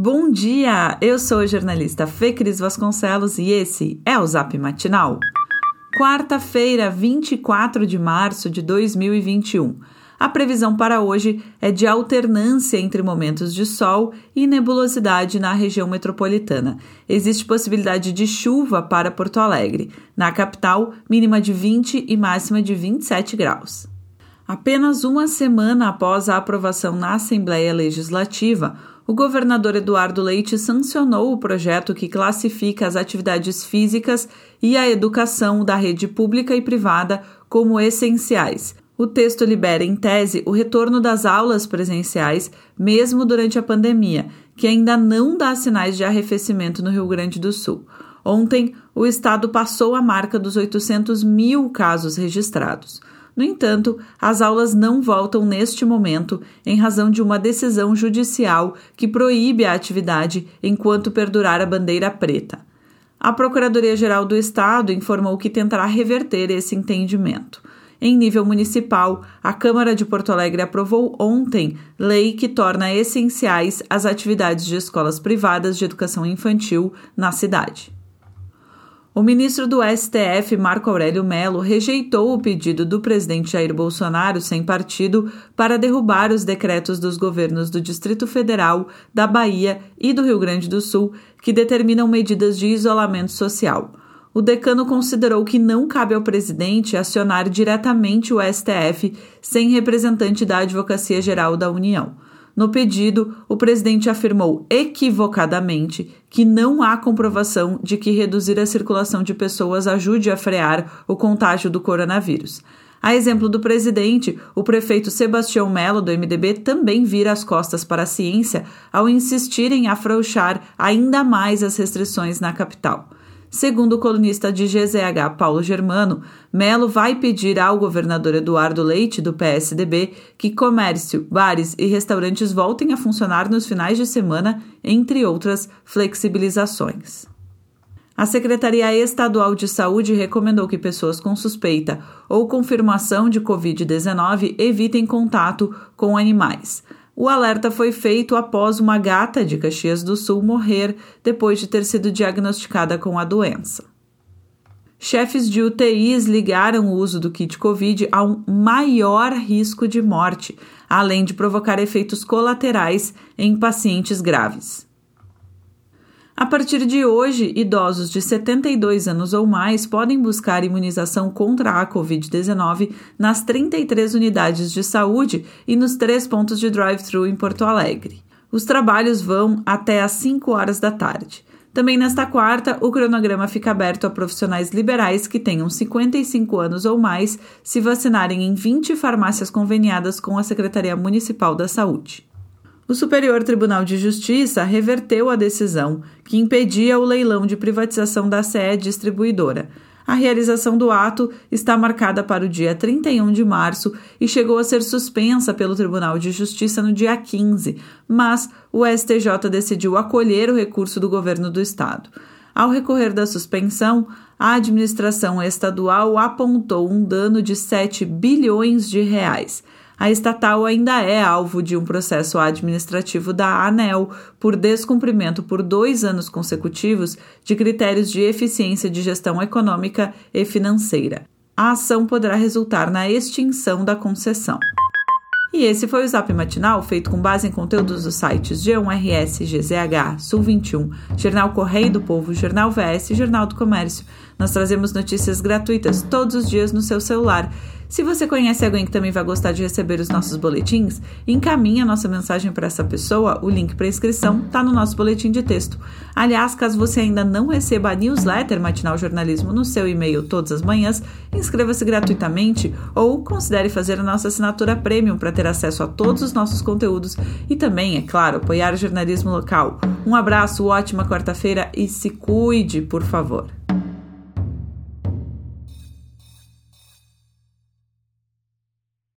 Bom dia! Eu sou a jornalista Fê Cris Vasconcelos e esse é o Zap Matinal. Quarta-feira, 24 de março de 2021. A previsão para hoje é de alternância entre momentos de sol e nebulosidade na região metropolitana. Existe possibilidade de chuva para Porto Alegre. Na capital, mínima de 20 e máxima de 27 graus. Apenas uma semana após a aprovação na Assembleia Legislativa, o governador Eduardo Leite sancionou o projeto que classifica as atividades físicas e a educação da rede pública e privada como essenciais o texto libera, em tese, o retorno das aulas presenciais, mesmo durante a pandemia, que ainda não dá sinais de arrefecimento no Rio Grande do Sul. Ontem, o estado passou a marca dos 800 mil casos registrados. No entanto, as aulas não voltam neste momento em razão de uma decisão judicial que proíbe a atividade enquanto perdurar a bandeira preta. A Procuradoria-Geral do Estado informou que tentará reverter esse entendimento. Em nível municipal, a Câmara de Porto Alegre aprovou ontem lei que torna essenciais as atividades de escolas privadas de educação infantil na cidade. O ministro do STF, Marco Aurélio Melo, rejeitou o pedido do presidente Jair Bolsonaro, sem partido, para derrubar os decretos dos governos do Distrito Federal, da Bahia e do Rio Grande do Sul, que determinam medidas de isolamento social o decano considerou que não cabe ao presidente acionar diretamente o STF sem representante da Advocacia Geral da União. No pedido, o presidente afirmou equivocadamente que não há comprovação de que reduzir a circulação de pessoas ajude a frear o contágio do coronavírus. A exemplo do presidente, o prefeito Sebastião Melo, do MDB, também vira as costas para a ciência ao insistir em afrouxar ainda mais as restrições na capital. Segundo o colunista de GZH Paulo Germano, Melo vai pedir ao governador Eduardo Leite, do PSDB, que comércio, bares e restaurantes voltem a funcionar nos finais de semana, entre outras flexibilizações. A Secretaria Estadual de Saúde recomendou que pessoas com suspeita ou confirmação de Covid-19 evitem contato com animais. O alerta foi feito após uma gata de Caxias do Sul morrer depois de ter sido diagnosticada com a doença. Chefes de UTIs ligaram o uso do kit Covid a um maior risco de morte, além de provocar efeitos colaterais em pacientes graves. A partir de hoje, idosos de 72 anos ou mais podem buscar imunização contra a Covid-19 nas 33 unidades de saúde e nos três pontos de drive-thru em Porto Alegre. Os trabalhos vão até às 5 horas da tarde. Também nesta quarta, o cronograma fica aberto a profissionais liberais que tenham 55 anos ou mais se vacinarem em 20 farmácias conveniadas com a Secretaria Municipal da Saúde. O Superior Tribunal de Justiça reverteu a decisão que impedia o leilão de privatização da CE Distribuidora. A realização do ato está marcada para o dia 31 de março e chegou a ser suspensa pelo Tribunal de Justiça no dia 15, mas o STJ decidiu acolher o recurso do governo do estado. Ao recorrer da suspensão, a administração estadual apontou um dano de 7 bilhões de reais a estatal ainda é alvo de um processo administrativo da ANEL por descumprimento por dois anos consecutivos de critérios de eficiência de gestão econômica e financeira. A ação poderá resultar na extinção da concessão. E esse foi o Zap Matinal, feito com base em conteúdos dos sites G1RS, GZH, Sul 21, Jornal Correio do Povo, Jornal VS e Jornal do Comércio. Nós trazemos notícias gratuitas todos os dias no seu celular. Se você conhece alguém que também vai gostar de receber os nossos boletins, encaminhe a nossa mensagem para essa pessoa. O link para inscrição está no nosso boletim de texto. Aliás, caso você ainda não receba a newsletter Matinal Jornalismo no seu e-mail todas as manhãs, inscreva-se gratuitamente ou considere fazer a nossa assinatura premium para ter acesso a todos os nossos conteúdos e também, é claro, apoiar o jornalismo local. Um abraço, ótima quarta-feira e se cuide, por favor.